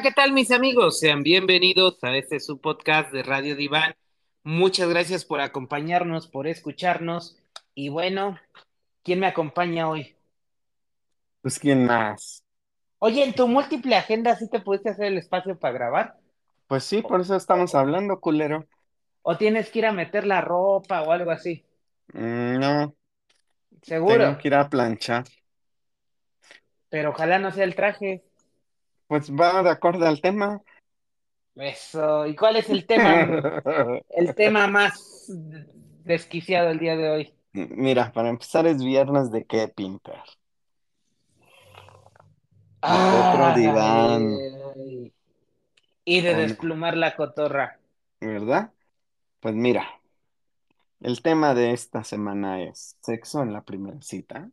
Hola, ¿qué tal mis amigos? Sean bienvenidos a este su podcast de Radio Diván. Muchas gracias por acompañarnos, por escucharnos. Y bueno, ¿quién me acompaña hoy? Pues quién más. Oye, en tu múltiple agenda sí te pudiste hacer el espacio para grabar. Pues sí, por eso estamos hablando, culero. ¿O tienes que ir a meter la ropa o algo así? Mm, no, Seguro, tengo que ir a planchar. pero ojalá no sea el traje. Pues va de acuerdo al tema. Eso. ¿Y cuál es el tema? El tema más desquiciado el día de hoy. Mira, para empezar es viernes de qué pintar. Ay, Otro diván, ay. Y de desplumar la cotorra. ¿verdad? Pues mira, el tema de esta semana es sexo en la primera cita.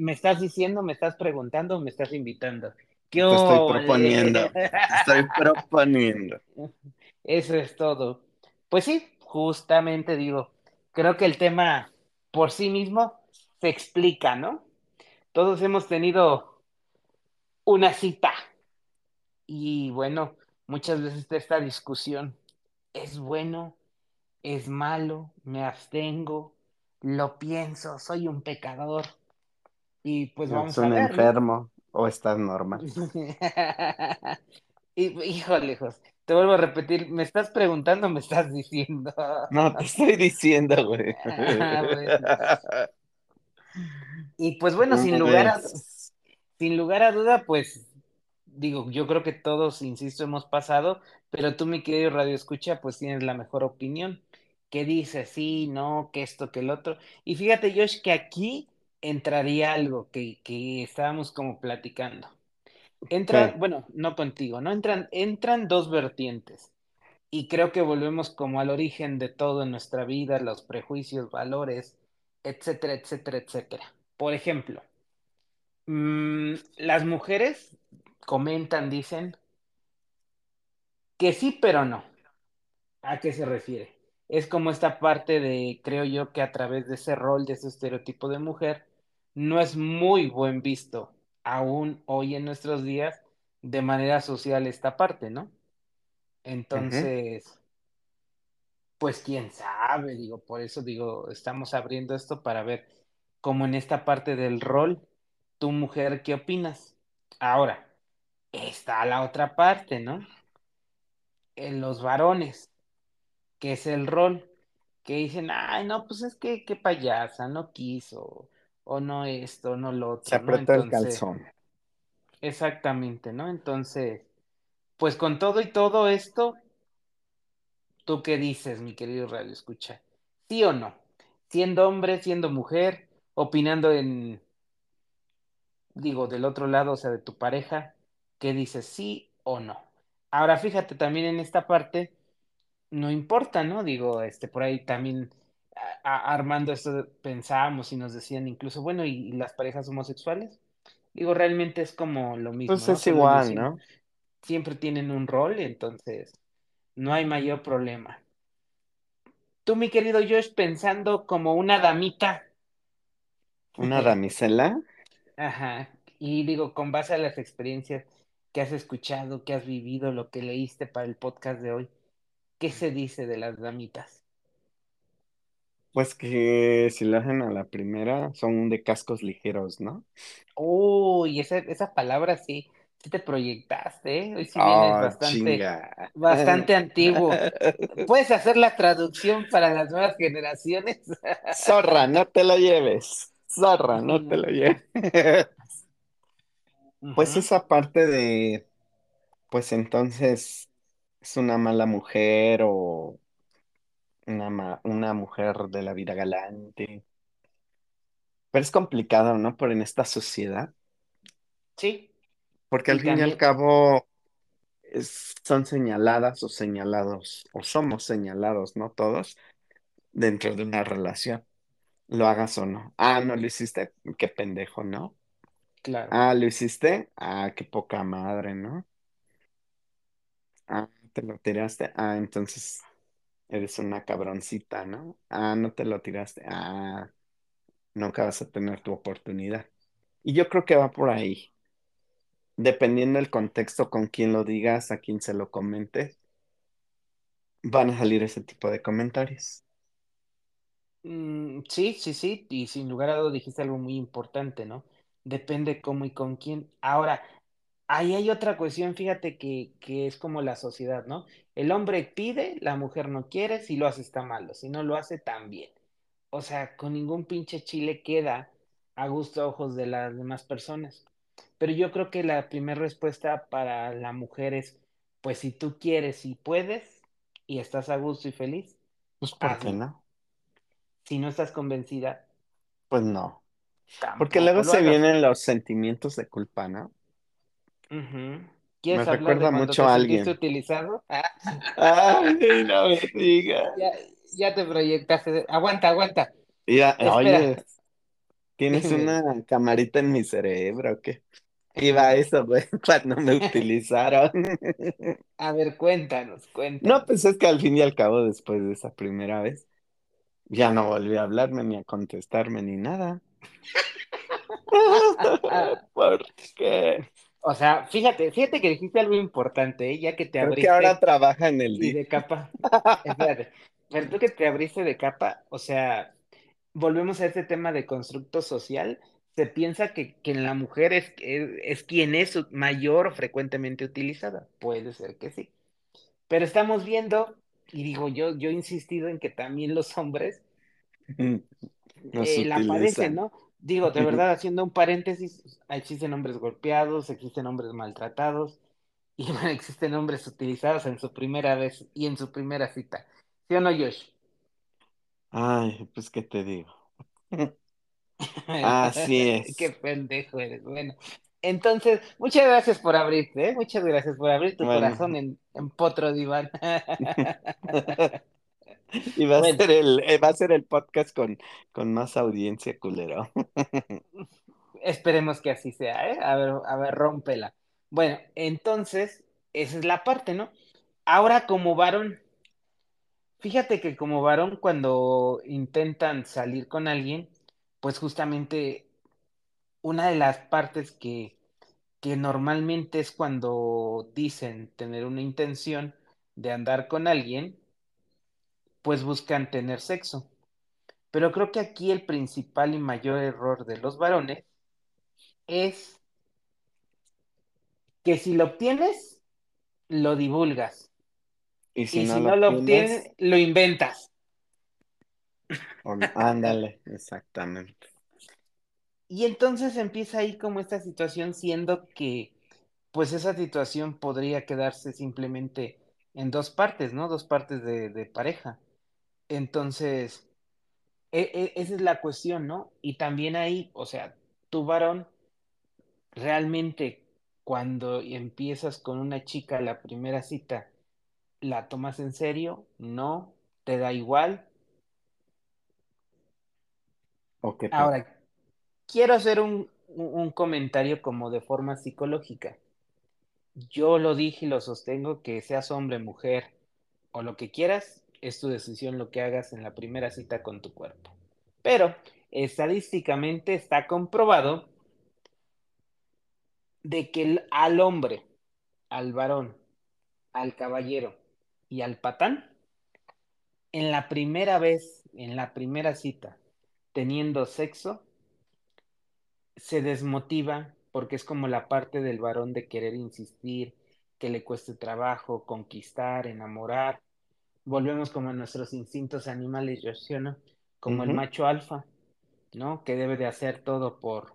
¿Me estás diciendo, me estás preguntando me estás invitando? ¿Qué Te estoy proponiendo, te estoy proponiendo. Eso es todo. Pues sí, justamente digo, creo que el tema por sí mismo se explica, ¿no? Todos hemos tenido una cita y bueno, muchas veces está esta discusión, ¿es bueno? ¿Es malo? ¿Me abstengo? ¿Lo pienso? ¿Soy un pecador? Y pues ¿Es vamos a un enfermo o estás normal? Y- Híjole, Jos, te vuelvo a repetir, ¿me estás preguntando o me estás diciendo? No, te estoy diciendo, güey. Ah, bueno. Y pues bueno, sin ¿Cómo lugar a, sin lugar a duda, pues digo, yo creo que todos, insisto, hemos pasado, pero tú, mi querido Radio Escucha, pues tienes la mejor opinión. ¿Qué dices? Sí, no, que esto, que el otro. Y fíjate, Josh, que aquí entraría algo que, que estábamos como platicando. Entra, ¿Qué? bueno, no contigo, ¿no? Entran, entran dos vertientes. Y creo que volvemos como al origen de todo en nuestra vida, los prejuicios, valores, etcétera, etcétera, etcétera. Por ejemplo, mm, las mujeres comentan, dicen que sí, pero no. ¿A qué se refiere? Es como esta parte de, creo yo, que a través de ese rol, de ese estereotipo de mujer, no es muy buen visto aún hoy en nuestros días de manera social esta parte, ¿no? Entonces, pues quién sabe, digo, por eso digo, estamos abriendo esto para ver cómo en esta parte del rol, tu mujer, ¿qué opinas? Ahora, está la otra parte, ¿no? En los varones, que es el rol, que dicen, ay, no, pues es que qué payasa, no quiso, o no esto, no lo Se otro, ¿no? el calzón. exactamente, ¿no? Entonces, pues con todo y todo esto, ¿tú qué dices, mi querido Radio Escucha? ¿Sí o no? Siendo hombre, siendo mujer, opinando en, digo, del otro lado, o sea, de tu pareja, ¿qué dices, sí o no? Ahora, fíjate también en esta parte, no importa, ¿no? Digo, este, por ahí también a- armando esto pensábamos y nos decían incluso, bueno, ¿y, y las parejas homosexuales? Digo, realmente es como lo mismo, Pues ¿no? es igual, siempre, ¿no? siempre tienen un rol, entonces no hay mayor problema. Tú, mi querido Josh, pensando como una damita, Una damisela. ajá, y digo, con base a las experiencias que has escuchado, que has vivido, lo que leíste para el podcast de hoy, ¿qué se dice de las damitas? Pues que si lo hacen a la primera, son de cascos ligeros, ¿no? Uy, esa, esa palabra sí, sí te proyectaste, ¿eh? Hoy sí vienes Oh, bastante, chinga. bastante antiguo. ¿Puedes hacer la traducción para las nuevas generaciones? Zorra, no te lo lleves. Zorra, no te lo lleves. Pues esa parte de, pues entonces es una mala mujer o una, ma- una mujer de la vida galante. Pero es complicado, ¿no? Por en esta sociedad, Sí, porque al fin y al cabo es- son señaladas o señalados, o somos señalados, ¿no? Todos dentro de una relación, lo hagas o no. Ah, no lo hiciste, qué pendejo, ¿no? claro, Ah, lo hiciste, ah, qué poca madre, ¿no? Ah, te lo tiraste, ah, entonces eres una cabroncita, ¿no? Ah, no te lo tiraste, ah, nunca vas a tener tu oportunidad. Y yo creo que va por ahí. Dependiendo del contexto con quién lo digas, a quién se lo comentes, van a salir ese tipo de comentarios. Mm, sí, sí, sí, y sin lugar a dudas dijiste algo muy importante, ¿no? Depende cómo y con quién. Ahora, ahí hay otra cuestión, fíjate que, que es como la sociedad, ¿no? El hombre pide, la mujer no quiere, si lo hace está malo, si no lo hace también. O sea, con ningún pinche chile queda a gusto a ojos de las demás personas. Pero yo creo que la primera respuesta para la mujer es, pues si tú quieres y puedes y estás a gusto y feliz, Pues, ¿por qué no? Si no estás convencida, Pues no. Porque luego se hagas. vienen los sentimientos de culpa, ¿no? Me ¿Quieres hablar de recuerda mucho te a alguien. utilizado? Ah, Ay, no me digas. ya, ya te proyectaste. Aguanta, aguanta. Ya, Espera, oye, tienes dime. una camarita en mi cerebro, ¿o ¿qué? Iba eso, güey, cuando me utilizaron. A ver, cuéntanos, No, cuéntanos. pues es que al fin y al cabo, después de esa primera vez, ya no volvió a hablarme ni a contestarme ni nada. O sea, fíjate, fíjate que dijiste algo importante, ¿eh? Ya que te Creo que ahora trabaja en el y de capa. Espérate, pero tú que te abriste de capa, o sea, volvemos a este tema de constructo social. Se piensa que, que en la mujer es, es, es quien es mayor o frecuentemente utilizada. Puede ser que sí. Pero estamos viendo, y digo, yo, yo he insistido en que también los hombres Nos eh, la padecen. ¿no? Digo, de verdad, haciendo un paréntesis, existen hombres golpeados, existen hombres maltratados, y bueno, existen hombres utilizados en su primera vez y en su primera cita. ¿Sí o no, Josh? Ay, pues, ¿qué te digo? Así Qué es. pendejo eres. Bueno, entonces, muchas gracias por abrirte, ¿eh? Muchas gracias por abrir tu corazón en, en Potro Diván. Y va a ser el, eh, va a ser el podcast con, con más audiencia, culero. esperemos que así sea, ¿eh? A ver, a ver, rómpela. Bueno, entonces, esa es la parte, ¿no? Ahora como varón, fíjate que como varón cuando intentan salir con alguien, pues justamente una de las partes que, que normalmente es cuando dicen tener una intención de andar con alguien, pues buscan tener sexo. Pero creo que aquí el principal y mayor error de los varones es que si lo obtienes, lo divulgas. Y si Y no si lo no lo obtienes, obtienes, lo inventas. ándale, exactamente. Y entonces empieza ahí como esta situación siendo que pues esa situación podría quedarse simplemente en dos partes, ¿no? Dos partes de, de pareja. Entonces, e- e- esa es la cuestión, ¿no? Y también ahí, o sea, tu varón, realmente cuando empiezas con una chica la primera cita, ¿la tomas en serio? ¿No? ¿Te da igual? Ahora, quiero hacer un un comentario como de forma psicológica. Yo lo dije y lo sostengo que seas hombre, mujer o lo que quieras, es tu decisión lo que hagas en la primera cita con tu cuerpo. Pero estadísticamente está comprobado de que al hombre, al varón, al caballero y al patán, en la primera vez, en la primera cita, teniendo sexo, se desmotiva porque es como la parte del varón de querer insistir, que le cueste trabajo, conquistar, enamorar. Volvemos como a nuestros instintos animales, yo ¿sí no? Como el macho alfa, ¿no? Que debe de hacer todo por,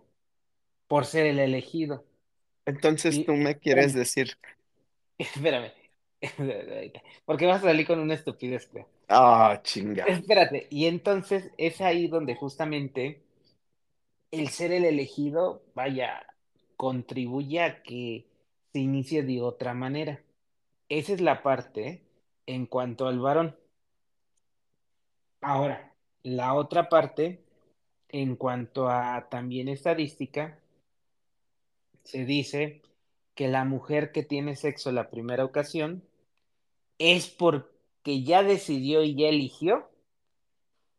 por ser el elegido. Entonces Y tú me quieres espérame, decir, espérame, porque vas a salir con una estupidez, ah, chinga. Espérate, y entonces es ahí donde justamente el ser el elegido, vaya, contribuye a que se inicie de otra manera. Esa es la parte en cuanto al varón. Ahora, la otra parte, en cuanto a también estadística, se dice que la mujer que tiene sexo la primera ocasión es porque ya decidió y ya eligió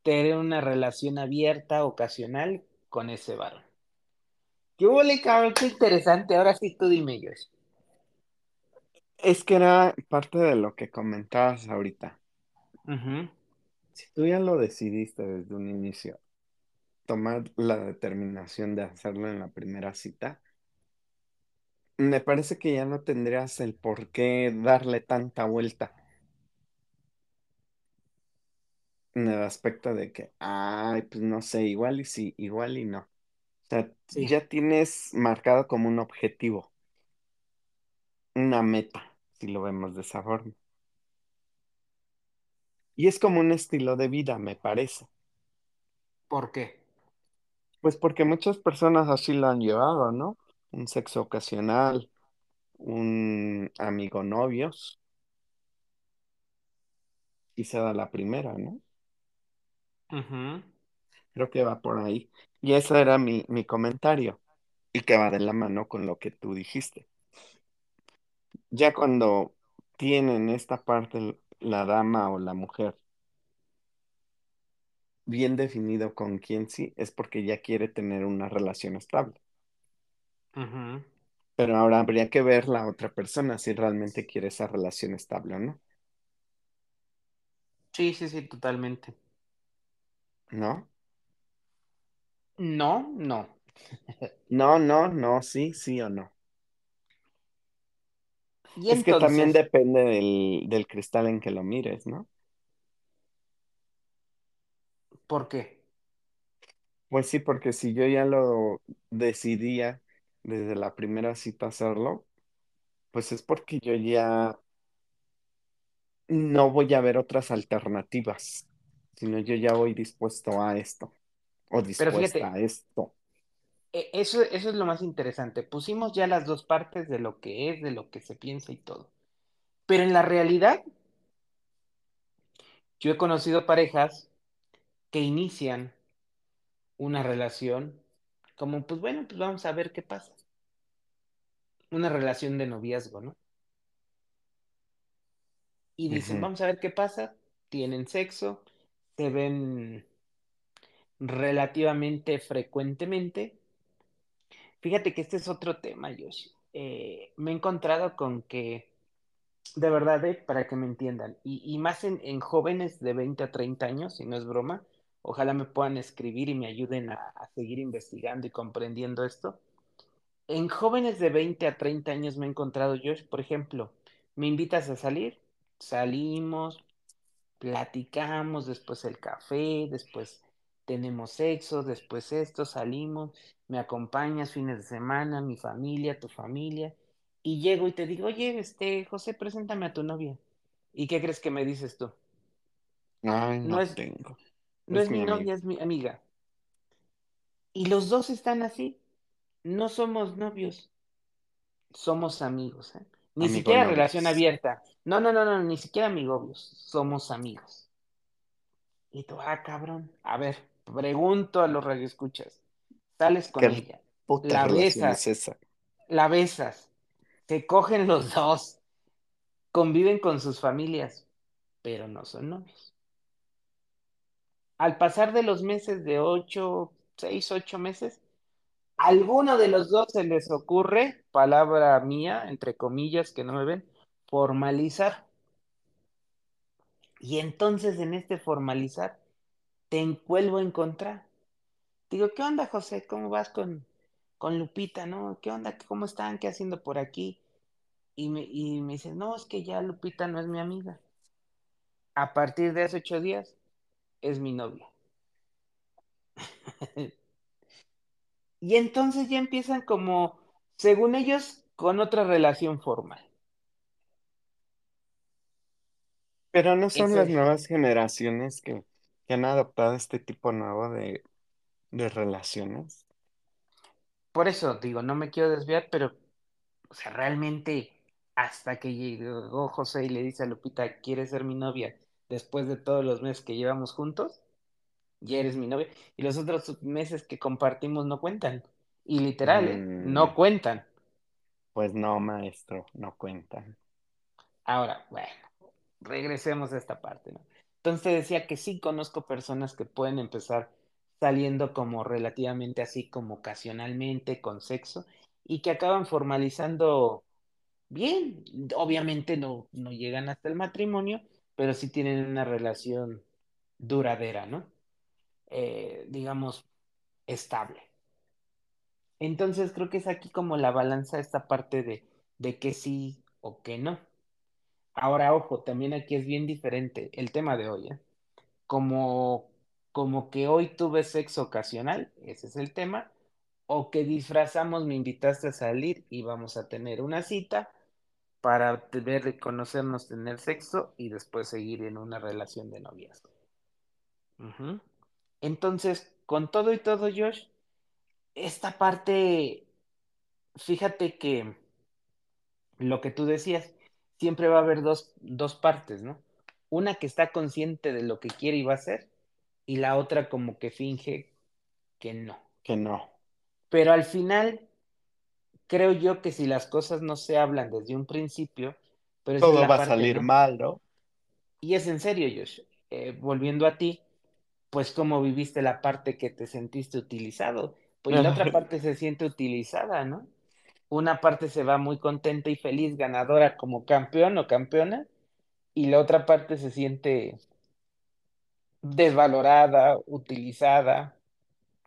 tener una relación abierta, ocasional con ese varón. ¿Qué huele, cabrón? Qué interesante. Ahora sí tú dime, Josh. Es que era parte de lo que comentabas ahorita. Si tú ya lo decidiste desde un inicio, tomar la determinación de hacerlo en la primera cita, me parece que ya no tendrías el por qué darle tanta vuelta en el aspecto de que, ay, pues no sé, igual y sí, igual y no. O sea, Sí, ya tienes marcado como un objetivo, una meta, si lo vemos de esa forma. Y es como un estilo de vida, me parece. ¿por qué? Pues porque muchas personas así lo han llevado, ¿no? Un sexo ocasional, un amigo novios, y se da la primera, ¿no? Creo que va por ahí. Y ese era mi, mi comentario, y que va de la mano con lo que tú dijiste. Ya cuando tienen esta parte, la dama o la mujer, bien definido con quién sí, es porque ya quiere tener una relación estable. Pero ahora habría que ver la otra persona si realmente quiere esa relación estable o no, Sí, sí, sí, totalmente. ¿no? No, no. No, no, no, sí, sí o no. Y Es que también depende del, del cristal en que lo mires, ¿no? ¿por qué? Pues sí, porque si yo ya lo decidía desde la primera cita hacerlo, pues es porque yo ya no voy a ver otras alternativas, sino yo ya voy dispuesto a esto o dispuesta fíjate, a esto. E- eso, eso es lo más interesante. Pusimos ya las dos partes de lo que es, de lo que se piensa y todo. Pero en la realidad, yo he conocido parejas que inician una relación como, pues bueno, pues vamos a ver qué pasa. Una relación de noviazgo, ¿no? Y dicen, vamos a ver qué pasa. Tienen sexo, se ven relativamente frecuentemente. Fíjate que este es otro tema, Yoshi. Eh, me he encontrado con que, de verdad, eh, para que me entiendan, y, más en, en jóvenes de 20 a 30 años, si no es broma, ojalá me puedan escribir y me ayuden a, a seguir investigando y comprendiendo esto. En jóvenes de 20 a 30 años me he encontrado, Josh, por ejemplo, me invitas a salir, salimos, platicamos, después el café, después tenemos sexo, después esto, salimos, me acompañas fines de semana, mi familia, tu familia, y llego y te digo, oye, este, José, preséntame a tu novia. ¿Y qué crees que me dices tú? Ay, No no es, tengo. no Es es mi novia, es mi amiga. Y los dos están así, no somos novios, somos amigos, ¿eh? Ni Amigo siquiera relación abierta. No, no, no, no, ni siquiera amigobios, somos amigos. Y tú, ah, cabrón. A ver, pregunto a los radioescuchas. Sales con ¿Qué ella, la besas, esa? la besas, se cogen los dos, conviven con sus familias, pero no son novios. Al pasar de los meses de ocho, seis, ocho meses, alguno de los dos se les ocurre, palabra mía, entre comillas, que no me ven, formalizar. Y entonces en este formalizar, te vuelvo a encontrar. Digo, ¿qué onda, José? ¿Cómo vas con, con Lupita, no? ¿Qué onda? ¿Cómo están? ¿Qué haciendo por aquí? Y me, y me no, es que ya Lupita no es mi amiga. A partir de hace ocho días es mi novia. Y entonces ya empiezan como, según ellos, con otra relación formal. Pero no son las nuevas generaciones que, que han adoptado este tipo nuevo de, de relaciones. por eso digo, no me quiero desviar, pero, o sea, realmente, hasta que llegó José y le dice a Lupita, ¿quieres ser mi novia? Después de todos los meses que llevamos juntos, ya eres mi novia. Y los otros meses que compartimos no cuentan. Y literal, ¿eh? Mm, No cuentan. pues no, maestro, no cuentan. Ahora, bueno, regresemos a esta parte, ¿no? Entonces decía que sí conozco personas que pueden empezar saliendo como relativamente así como ocasionalmente con sexo y que acaban formalizando bien. Obviamente no, no llegan hasta el matrimonio, pero sí tienen una relación duradera, ¿no? Eh, digamos, estable. Entonces creo que es aquí como la balanza esta parte de, de que sí o que no. Ahora, ojo, también aquí es bien diferente el tema de hoy, ¿eh? Como, como que hoy tuve sexo ocasional, ese es el tema, o que disfrazamos, me invitaste a salir y vamos a tener una cita para ver, conocernos, tener sexo y después seguir en una relación de noviazgo. Entonces, con todo y todo, Josh, esta parte, fíjate que lo que tú decías, siempre va a haber dos, dos partes, ¿no? Una que está consciente de lo que quiere y va a hacer, y la otra como que finge que no. que no. Pero al final, creo yo que si las cosas no se hablan desde un principio, pero Todo va a salir ¿no? mal, ¿no? Y es en serio, Josh, eh, volviendo a ti, pues cómo viviste la parte que te sentiste utilizado, pues la otra parte se siente utilizada, ¿no? Una parte se va muy contenta y feliz, ganadora como campeón o campeona, y la otra parte se siente desvalorada, utilizada,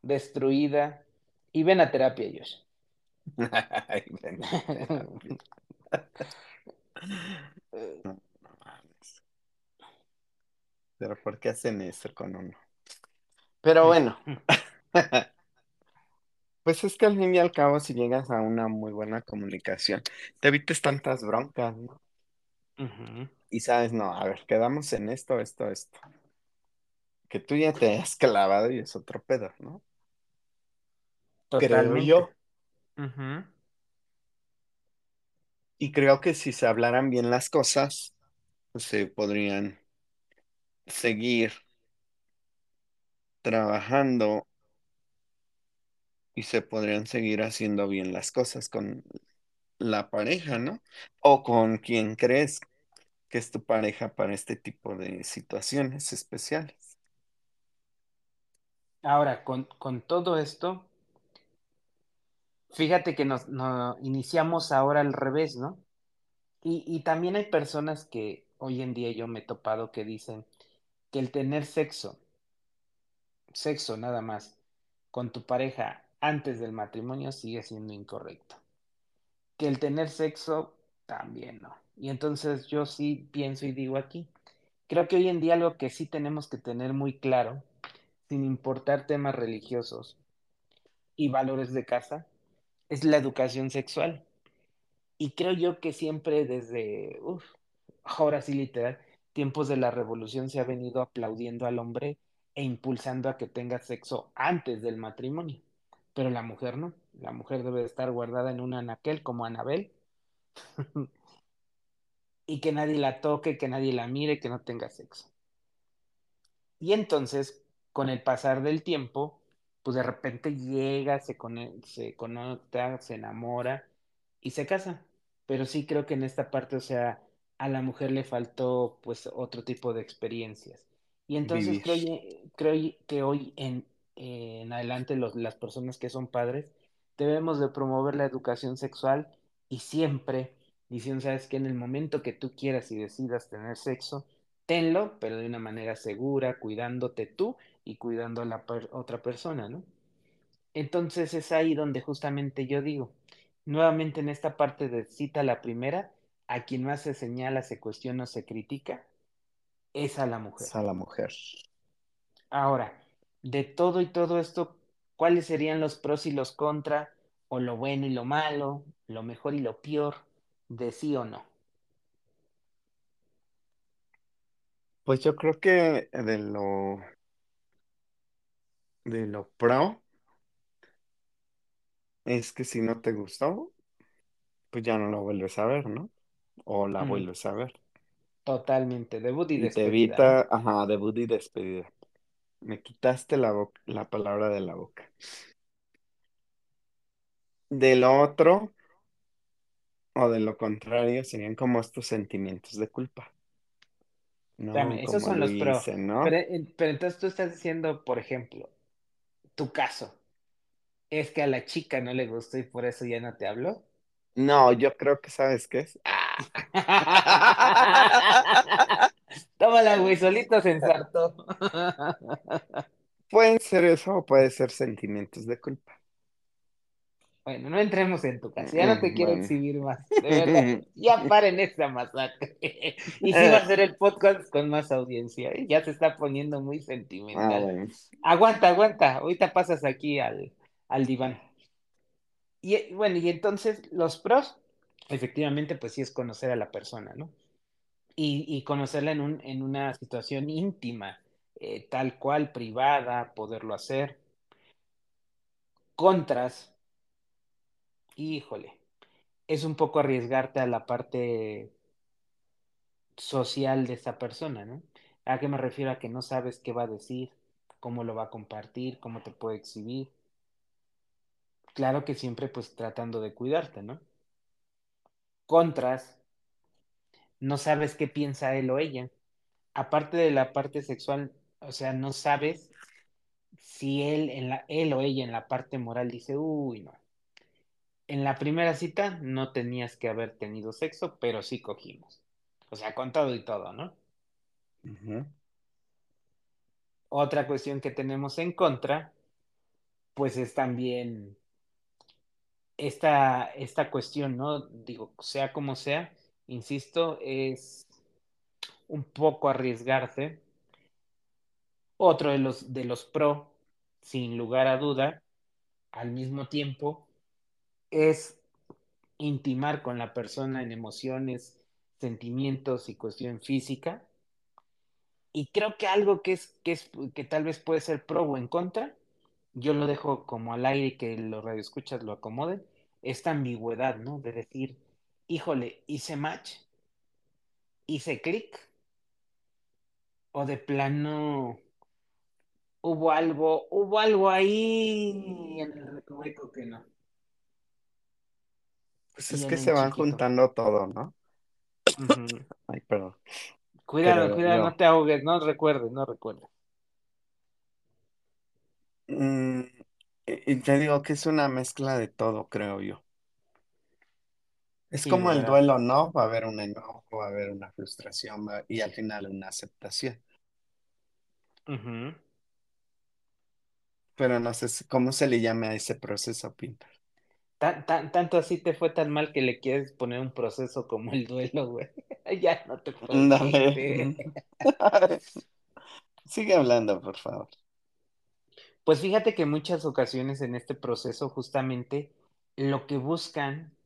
destruida. Y ven a terapia, ellos. Ay, ven a terapia. No, no mames. Pero ¿por qué hacen eso con uno? Pero bueno, pues es que al fin y al cabo, si llegas a una muy buena comunicación, te evites tantas broncas, ¿no? Ujú, Y sabes, no, a ver, quedamos en esto, esto, esto. Que tú ya te has clavado y es otro pedo, ¿no? Creo Totalmente. yo. Ujú. Y creo que si se hablaran bien las cosas, pues se podrían seguir trabajando y se podrían seguir haciendo bien las cosas con la pareja, ¿no? O con quien crees que es tu pareja para este tipo de situaciones especiales. Ahora, con, con todo esto, fíjate que nos, no- iniciamos ahora al revés, ¿no? Y, y también hay personas que hoy en día yo me he topado que dicen que el tener sexo, sexo nada más, con tu pareja antes del matrimonio sigue siendo incorrecto. Que el tener sexo también no. Y entonces yo sí pienso y digo aquí, creo que hoy en día algo que sí tenemos que tener muy claro, sin importar temas religiosos y valores de casa, es la educación sexual. Y creo yo que siempre desde, uf, ahora sí literal, tiempos de la revolución se ha venido aplaudiendo al hombre e impulsando a que tenga sexo antes del matrimonio. Pero la mujer no. La mujer debe de estar guardada en un anaquel como Anabel y que nadie la toque, que nadie la mire, que no tenga sexo. Y entonces, con el pasar del tiempo, pues de repente llega, se, cone- se conecta, se enamora y se casa. Pero sí creo que en esta parte, o sea, a la mujer le faltó pues otro tipo de experiencias. Y entonces creo, creo que hoy en, en adelante los- las personas que son padres debemos de promover la educación sexual y siempre diciendo, sabes que en el momento que tú quieras y decidas tener sexo, tenlo, pero de una manera segura, cuidándote tú y cuidando a la per- otra persona, ¿no? Entonces es ahí donde justamente yo digo, nuevamente en esta parte de cita la primera, a quien más se señala, se cuestiona o se critica, es a la mujer. Es a la mujer. Ahora, de todo y todo esto, ¿cuáles serían los pros y los contra, o lo bueno y lo malo, lo mejor y lo peor, de sí o no? Pues yo creo que de lo, de lo pro es que si no te gustó, pues ya no lo vuelves a ver, ¿no? O la Mm, vuelves a ver. totalmente, debut y Y te despedida, ¿no? evita, ajá, debut y despedida. Me quitaste la boca, la palabra de la boca. De lo otro, o de lo contrario, serían como estos sentimientos de culpa, ¿no? Espérame, esos son los pro. dicen, Pero, ¿no? eh, pero entonces tú estás diciendo, por ejemplo, tu caso, es que a la chica no le gustó y por eso ya no te habló. No, yo creo que sabes qué es. Ah. Tómala, güey, solito se ensartó. Puede ser eso o puede ser sentimientos de culpa. Bueno, no entremos en tu casa, ya no te quiero bueno. exhibir más, de verdad, ya paren esta masacre. Y sí va a ser el podcast con más audiencia, ¿eh? ya se está poniendo muy Ah, sentimental. bueno. Aguanta, aguanta, ahorita pasas aquí al, al diván. Y bueno, y entonces los pros, efectivamente, pues sí es conocer a la persona, ¿no? Y, conocerla en un, en una situación íntima, eh, tal cual, privada, poderlo hacer. Contras, híjole, es un poco arriesgarte a la parte social de esa persona, ¿no? ¿A qué me refiero? A que no sabes qué va a decir, cómo lo va a compartir, cómo te puede exhibir. Claro que siempre pues tratando de cuidarte, ¿no? Contras, no sabes qué piensa él o ella. Aparte de la parte sexual, o sea, no sabes si él, en la, él o ella en la parte moral dice, uy, no. En la primera cita no tenías que haber tenido sexo, pero sí cogimos. O sea, con todo y todo, ¿no? Otra cuestión que tenemos en contra, pues es también esta, esta cuestión, ¿no? Digo, sea como sea, insisto, es un poco arriesgarse. Otro de los, de los pro, sin lugar a duda, al mismo tiempo, es intimar con la persona en emociones, sentimientos y cuestión física. Y creo que algo que es, que es, que tal vez puede ser pro o en contra, yo lo dejo como al aire que los radioescuchas lo acomoden, esta ambigüedad, ¿no? De decir, híjole, hice match, hice clic, o de plano hubo algo, hubo algo ahí en el recoveco que no. Pues es que se van chiquito. juntando todo, ¿no? Ay, perdón. Cuidado, cuidado, no te ahogues, no recuerdes, no recuerdes. Mm, y te digo que es una mezcla de todo, creo yo. Es como el verdad. duelo, ¿no? Va a haber un enojo, va a haber una frustración va- y al final una aceptación. Pero no sé cómo se le llama a ese proceso, Pinter. Tan, tan, tanto así te fue tan mal que le quieres poner un proceso como el duelo, güey. Ya no te puedo. Sigue hablando, por favor. Pues fíjate que muchas ocasiones en este proceso justamente lo que buscan,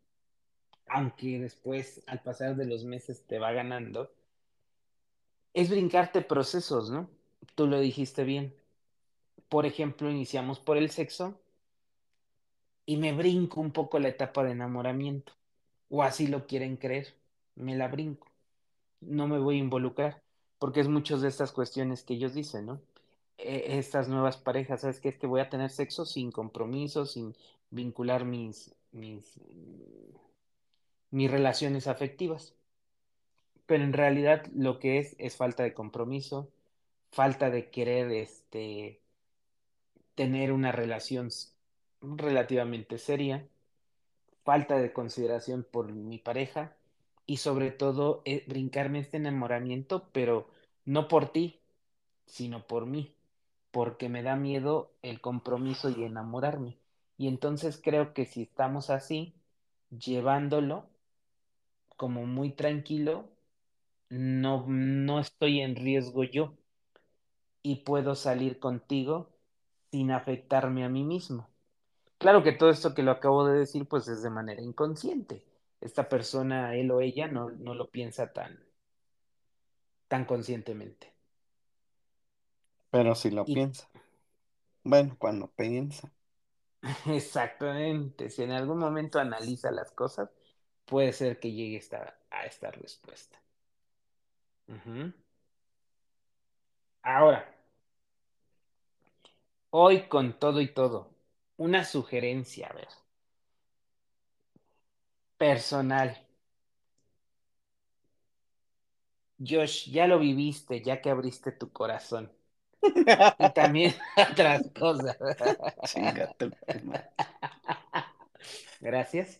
aunque después al pasar de los meses te va ganando, es brincarte procesos, ¿no? Tú lo dijiste bien. Por ejemplo, iniciamos por el sexo y me brinco un poco la etapa de enamoramiento. O así lo quieren creer. Me la brinco. No me voy a involucrar. Porque es muchas de estas cuestiones que ellos dicen, ¿no? Eh, estas nuevas parejas, ¿sabes qué? Es que voy a tener sexo sin compromiso, sin vincular mis, mis, mis relaciones afectivas. Pero en realidad lo que es es falta de compromiso, falta de querer este, tener una relación relativamente seria, falta de consideración por mi pareja y sobre todo eh, brincarme este enamoramiento, pero no por ti, sino por mí, porque me da miedo el compromiso y enamorarme. Y entonces creo que si estamos así, llevándolo como muy tranquilo, no, no estoy en riesgo yo y puedo salir contigo sin afectarme a mí mismo. Claro que todo esto que lo acabo de decir, pues es de manera inconsciente. Esta persona, él o ella, no, no lo piensa tan, tan conscientemente. Pero si lo Y piensa. Bueno, cuando piensa. exactamente, si en algún momento analiza las cosas, puede ser que llegue esta, a esta respuesta. Ahora, hoy con todo y todo, una sugerencia, a ver, personal. Josh, ya lo viviste, ya que abriste tu corazón. y también otras cosas. Gracias.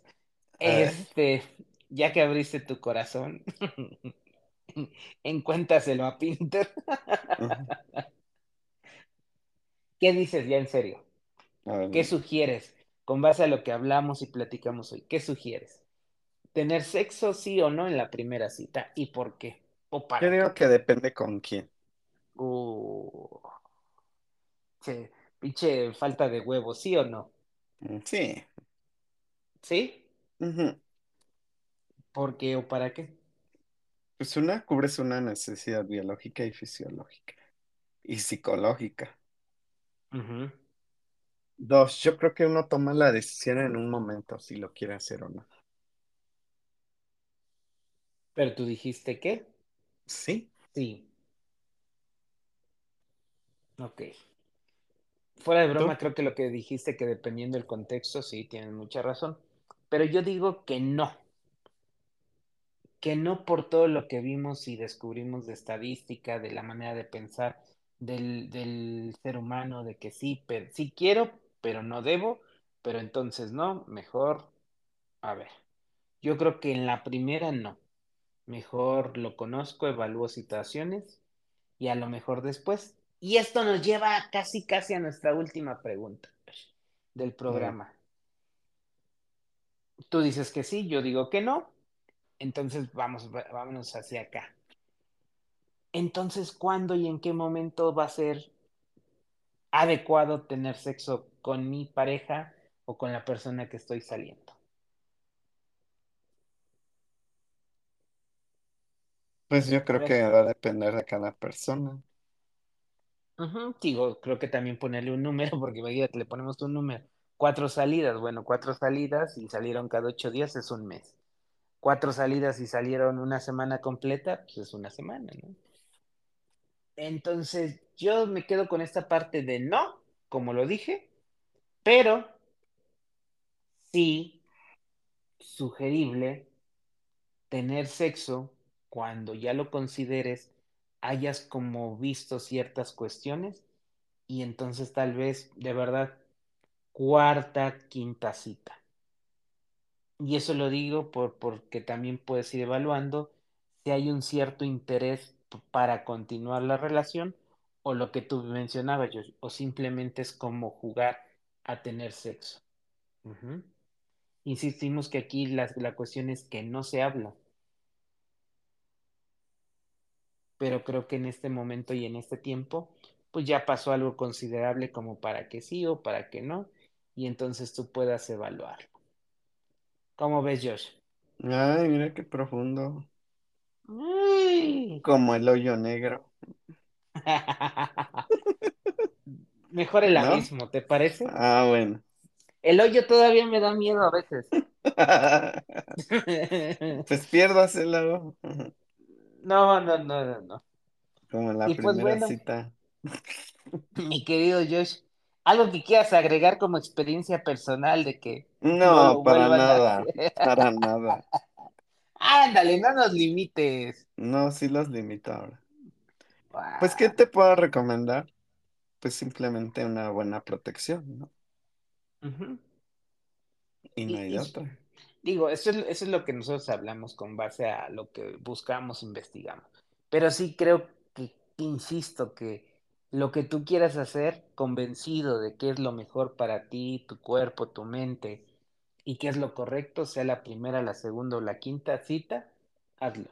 A ver. Este, ya que abriste tu corazón, encuéntaselo a Pinter. ¿Qué dices ya en serio? Ver, ¿Qué sugieres? Con base a lo que hablamos y platicamos hoy, ¿qué sugieres? ¿Tener sexo sí o no en la primera cita? ¿Y por qué? ¿O Yo para digo qué? que depende con quién. Uh, che, pinche falta de huevos, ¿sí o no? Mm, Sí. ¿Sí? Ujú. ¿Por qué o para qué? Pues una cubres una necesidad biológica y fisiológica y psicológica. Ujú. Dos, yo creo que uno toma la decisión en un momento si lo quiere hacer o no. Pero tú dijiste que Sí. sí. Ok. Fuera de ¿Tú? broma, creo que lo que dijiste que dependiendo del contexto, sí, tienes mucha razón. Pero yo digo que no. Que no por todo lo que vimos y descubrimos de estadística, de la manera de pensar del, del ser humano, de que sí, pero, sí quiero, pero no debo, pero entonces no, mejor, a ver. Yo creo que en la primera no. Mejor lo conozco, evalúo situaciones y a lo mejor después. Y esto nos lleva casi, casi a nuestra última pregunta del programa. Tú dices que sí, yo digo que no, entonces vamos, vámonos hacia acá. Entonces, ¿cuándo y en qué momento va a ser adecuado tener sexo con mi pareja o con la persona que estoy saliendo? Pues yo creo que va a depender de cada persona. Digo, creo que también ponerle un número, porque imagínate, le ponemos un número. Cuatro salidas, bueno, cuatro salidas y salieron cada ocho días es un mes. Cuatro salidas y salieron una semana completa, pues es una semana, ¿no? Entonces, yo me quedo con esta parte de no, como lo dije, pero sí sugerible tener sexo cuando ya lo consideres, hayas como visto ciertas cuestiones y entonces tal vez de verdad cuarta, quinta cita. Y eso lo digo por, porque también puedes ir evaluando si hay un cierto interés para continuar la relación o lo que tú mencionabas, o simplemente es como jugar a tener sexo. Insistimos que aquí la, la cuestión es que no se habla, pero creo que en este momento y en este tiempo, pues ya pasó algo considerable como para que sí o para que no, y entonces tú puedas evaluar. ¿Cómo ves, Josh? Ay, mira qué profundo. Ay. Como el hoyo negro, Mejor el ¿no? abismo, ¿te parece? Ah, bueno. El hoyo todavía me da miedo a veces. Pues piérdaselo. No, no, no, no, no. Como la Y pues primera bueno, cita. mi querido Josh, algo que quieras agregar como experiencia personal de que no para a nada. Para nada. Ándale, no nos limites. No, sí los limito ahora. Pues, ¿qué te puedo recomendar? Pues simplemente una buena protección, ¿no? ujú. Y no Y, hay y otra. digo, eso es, eso es lo que nosotros hablamos con base a lo que buscamos, investigamos. Pero sí creo que, insisto, que lo que tú quieras hacer, convencido de que es lo mejor para ti, tu cuerpo, tu mente, y que es lo correcto, sea la primera, la segunda o la quinta cita, hazlo.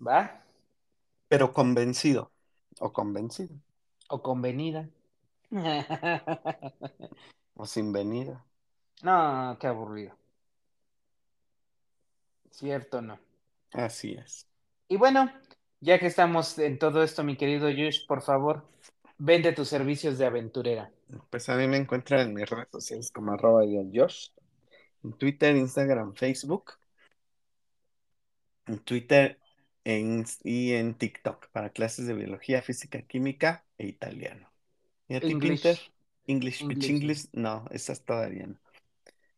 ¿Va? Pero convencido. O convencido. O convenida. O sin venida. No, qué aburrido. Cierto, no. Así es. Y bueno, ya que estamos en todo esto, mi querido Yush, por favor, vende tus servicios de aventurera. Pues a mí me encuentran en mis redes sociales como arroba Josh. En Twitter, Instagram, Facebook. En Twitter en- y en TikTok para clases de biología, física, química e italiano. ¿Y a ti? English, English, pitch English. English, no, esas todavía no.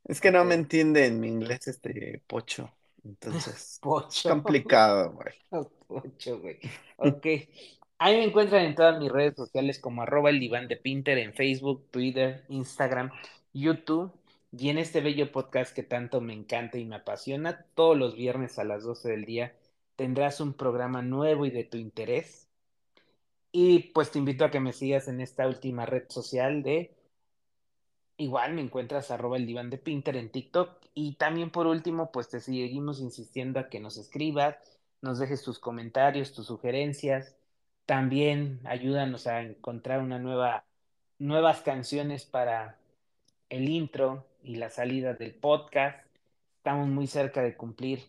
Es que no me entiende en mi inglés este pocho. Entonces, es Pocho. complicado, güey. ocho, güey. Ok. Ahí me encuentran en todas mis redes sociales como arroba el diván de Pinter en Facebook, Twitter, Instagram, YouTube y en este bello podcast que tanto me encanta y me apasiona, todos los viernes a las 12 del día tendrás un programa nuevo y de tu interés. Y pues te invito a que me sigas en esta última red social de Igual me encuentras arroba el diván de Pinter en TikTok. Y también por último, pues te seguimos insistiendo a que nos escribas, nos dejes tus comentarios, tus sugerencias. También ayúdanos a encontrar una nueva, nuevas canciones para el intro y la salida del podcast. Estamos muy cerca de cumplir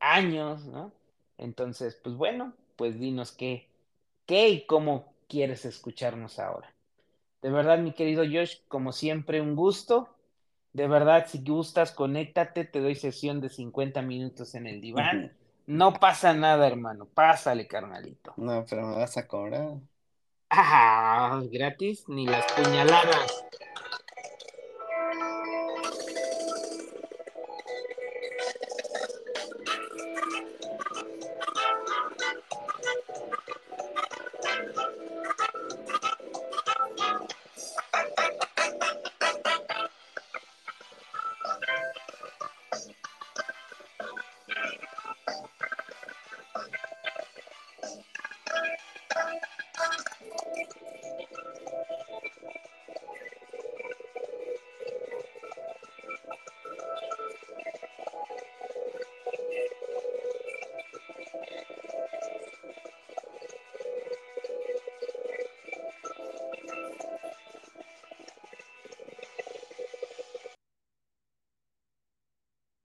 años, ¿no? Entonces, pues bueno, pues dinos qué, qué y cómo quieres escucharnos ahora. De verdad, mi querido Josh, como siempre, un gusto. De verdad, si gustas, conéctate, te doy sesión de 50 minutos en el diván. No pasa nada, hermano. Pásale, carnalito. No, pero me vas a cobrar. Ah, gratis, ni las puñaladas.